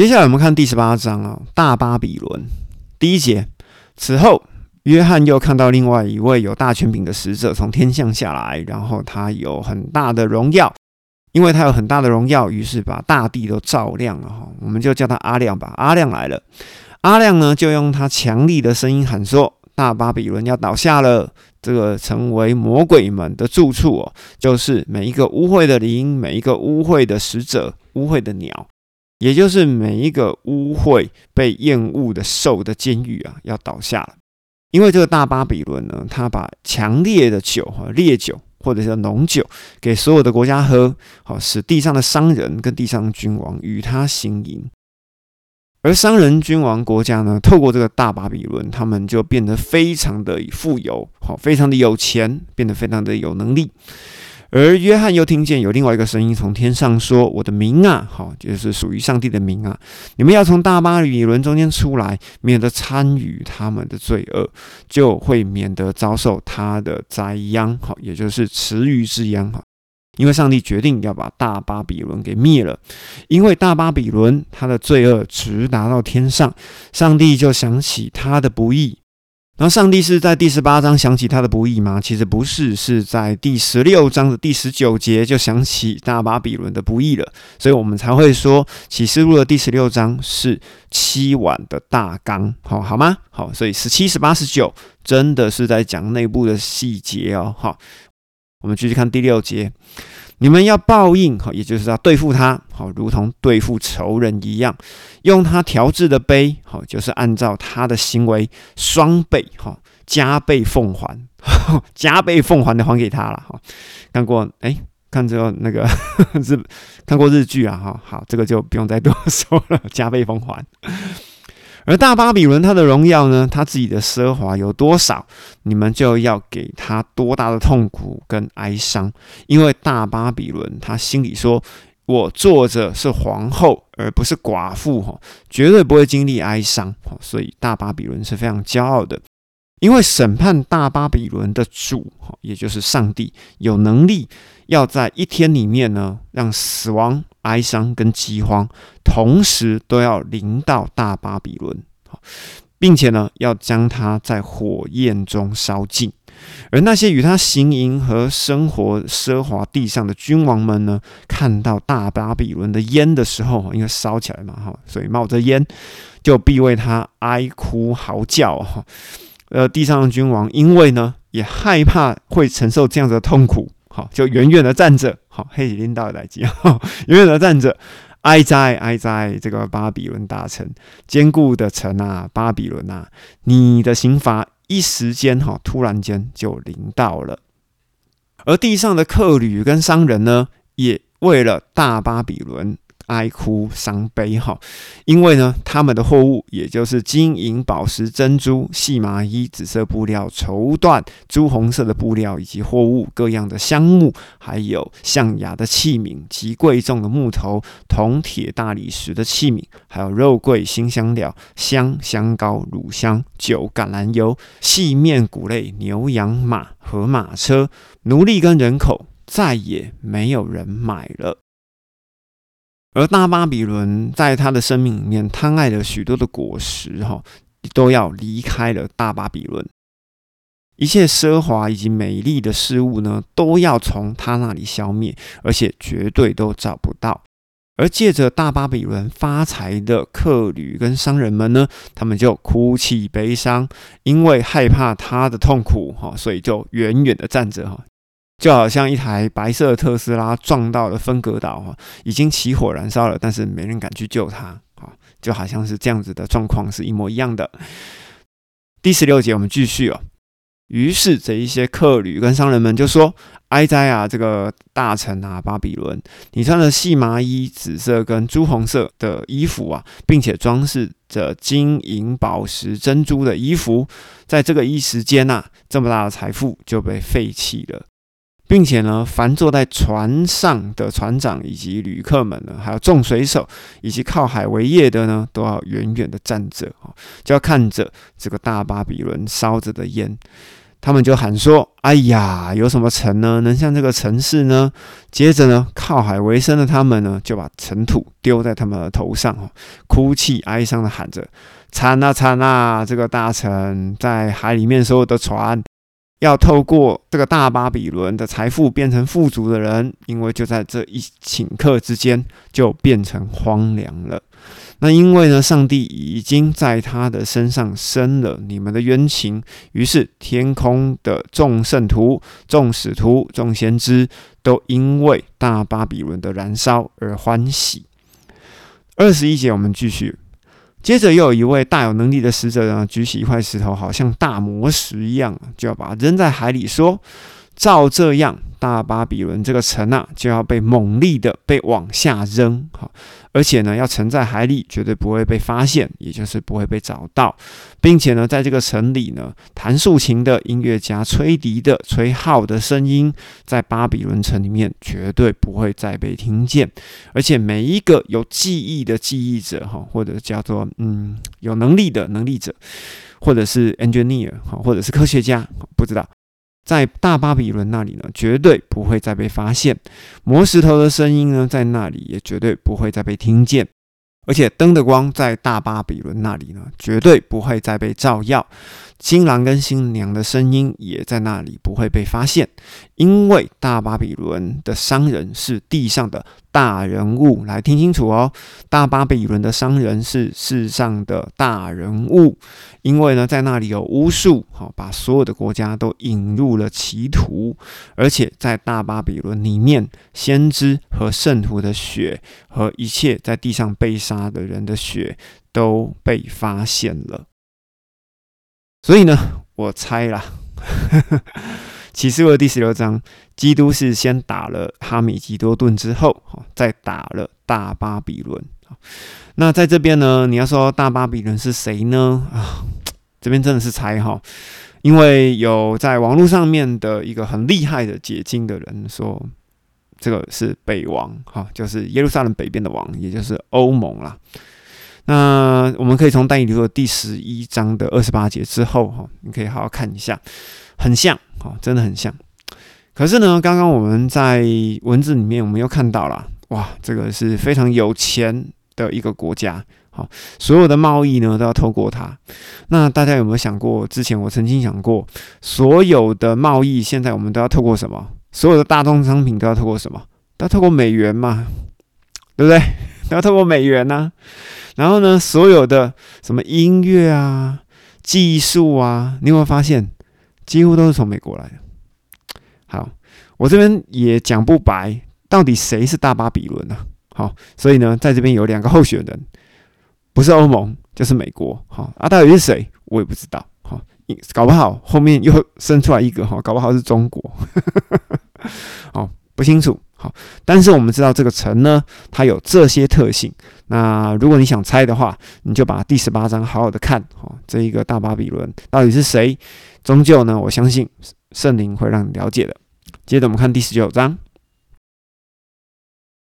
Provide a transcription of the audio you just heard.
接下来我们看第十八章啊，大巴比伦第一节。此后，约翰又看到另外一位有大权柄的使者从天降下来，然后他有很大的荣耀，因为他有很大的荣耀，于是把大地都照亮了哈。我们就叫他阿亮吧。阿亮来了，阿亮呢就用他强力的声音喊说：“大巴比伦要倒下了，这个成为魔鬼们的住处哦，就是每一个污秽的灵，每一个污秽的使者，污秽的鸟。”也就是每一个污秽、被厌恶的兽的监狱啊，要倒下了。因为这个大巴比伦呢，他把强烈的酒和烈酒，或者是浓酒，给所有的国家喝，好使地上的商人跟地上的君王与他行淫。而商人、君王、国家呢，透过这个大巴比伦，他们就变得非常的富有，好，非常的有钱，变得非常的有能力。而约翰又听见有另外一个声音从天上说：“我的名啊，好，就是属于上帝的名啊，你们要从大巴比伦中间出来，免得参与他们的罪恶，就会免得遭受他的灾殃，好，也就是池鱼之殃，哈。因为上帝决定要把大巴比伦给灭了，因为大巴比伦他的罪恶直达到天上，上帝就想起他的不义。”然后上帝是在第十八章想起他的不义吗？其实不是，是在第十六章的第十九节就想起大巴比伦的不义了，所以我们才会说启示录的第十六章是七碗的大纲，好好吗？好，所以十七、十八、十九真的是在讲内部的细节哦。好，我们继续看第六节。你们要报应，哈，也就是要对付他，好，如同对付仇人一样，用他调制的杯，好，就是按照他的行为双倍，哈，加倍奉还，加倍奉还的还给他了，哈。看过，哎，看这那个 日，看过日剧啊，哈，好，这个就不用再多说了，加倍奉还。而大巴比伦他的荣耀呢？他自己的奢华有多少，你们就要给他多大的痛苦跟哀伤。因为大巴比伦他心里说：“我坐着是皇后，而不是寡妇，哈，绝对不会经历哀伤。”所以大巴比伦是非常骄傲的。因为审判大巴比伦的主，哈，也就是上帝，有能力要在一天里面呢，让死亡。哀伤跟饥荒同时都要临到大巴比伦，并且呢，要将他在火焰中烧尽。而那些与他行营和生活奢华地上的君王们呢，看到大巴比伦的烟的时候，因为烧起来嘛，哈，所以冒着烟，就必为他哀哭嚎叫，哈。呃，地上的君王因为呢，也害怕会承受这样的痛苦。好，就远远的站着，好，黑里领导来接，远远的站着，哀哉哀哉，这个巴比伦大城，坚固的城啊，巴比伦啊，你的刑罚一时间哈，突然间就临到了，而地上的客旅跟商人呢，也为了大巴比伦。哀哭伤悲哈，因为呢，他们的货物也就是金银宝石、珍珠、细麻衣、紫色布料、绸缎、朱红色的布料，以及货物各样的香木，还有象牙的器皿及贵重的木头、铜铁、大理石的器皿，还有肉桂、新香料、香香膏、乳香、酒、橄榄油、细面、谷类、牛羊马和马车、奴隶跟人口，再也没有人买了。而大巴比伦在他的生命里面贪爱了许多的果实，哈，都要离开了大巴比伦。一切奢华以及美丽的事物呢，都要从他那里消灭，而且绝对都找不到。而借着大巴比伦发财的客旅跟商人们呢，他们就哭泣悲伤，因为害怕他的痛苦，哈，所以就远远的站着，哈。就好像一台白色的特斯拉撞到了分隔岛哈，已经起火燃烧了，但是没人敢去救它啊，就好像是这样子的状况是一模一样的。第十六节我们继续哦。于是这一些客旅跟商人们就说：“哀哉啊，这个大臣啊，巴比伦，你穿的细麻衣、紫色跟朱红色的衣服啊，并且装饰着金银宝石、珍珠的衣服，在这个一时间呐，这么大的财富就被废弃了。”并且呢，凡坐在船上的船长以及旅客们呢，还有众水手以及靠海为业的呢，都要远远的站着，就要看着这个大巴比伦烧着的烟。他们就喊说：“哎呀，有什么城呢？能像这个城市呢？”接着呢，靠海为生的他们呢，就把尘土丢在他们的头上，哭泣哀伤的喊着：“惨啊惨啊！这个大城在海里面所有的船，要透过这个大巴比伦的财富变成富足的人，因为就在这一顷刻之间，就变成荒凉了。”那因为呢，上帝已经在他的身上生了你们的冤情，于是天空的众圣徒、众使徒、众先知都因为大巴比伦的燃烧而欢喜。二十一节，我们继续，接着又有一位大有能力的使者呢，举起一块石头，好像大魔石一样，就要把它扔在海里，说：“照这样。”大巴比伦这个城啊，就要被猛力的被往下扔，好，而且呢，要沉在海里，绝对不会被发现，也就是不会被找到，并且呢，在这个城里呢，弹竖琴的音乐家、吹笛的、吹号的声音，在巴比伦城里面绝对不会再被听见，而且每一个有记忆的记忆者，哈，或者叫做嗯有能力的能力者，或者是 engineer，哈，或者是科学家，不知道。在大巴比伦那里呢，绝对不会再被发现；磨石头的声音呢，在那里也绝对不会再被听见。而且灯的光在大巴比伦那里呢，绝对不会再被照耀。新郎跟新娘的声音也在那里不会被发现，因为大巴比伦的商人是地上的大人物。来听清楚哦，大巴比伦的商人是世上的大人物，因为呢，在那里有巫术，好把所有的国家都引入了歧途，而且在大巴比伦里面，先知和圣徒的血和一切在地上被杀的人的血都被发现了。所以呢，我猜啦，启示录第十六章，基督是先打了哈米吉多顿之后，再打了大巴比伦。那在这边呢，你要说大巴比伦是谁呢？啊，这边真的是猜哈，因为有在网络上面的一个很厉害的解经的人说，这个是北王，哈，就是耶路撒冷北边的王，也就是欧盟啦。那我们可以从但以理书第十一章的二十八节之后哈，你可以好好看一下，很像哈，真的很像。可是呢，刚刚我们在文字里面，我们又看到了，哇，这个是非常有钱的一个国家，好，所有的贸易呢都要透过它。那大家有没有想过，之前我曾经想过，所有的贸易现在我们都要透过什么？所有的大宗商品都要透过什么？都要透过美元嘛，对不对？要透过美元呢？然后呢，所有的什么音乐啊、技术啊，你有没有发现，几乎都是从美国来的？好，我这边也讲不白，到底谁是大巴比伦呢？好，所以呢，在这边有两个候选人，不是欧盟就是美国。好，啊，到底是谁，我也不知道。好，搞不好后面又生出来一个哈，搞不好是中国。好，不清楚。好，但是我们知道这个城呢，它有这些特性。那如果你想猜的话，你就把第十八章好好的看。哦，这一个大巴比伦到底是谁？终究呢，我相信圣灵会让你了解的。接着我们看第十九章。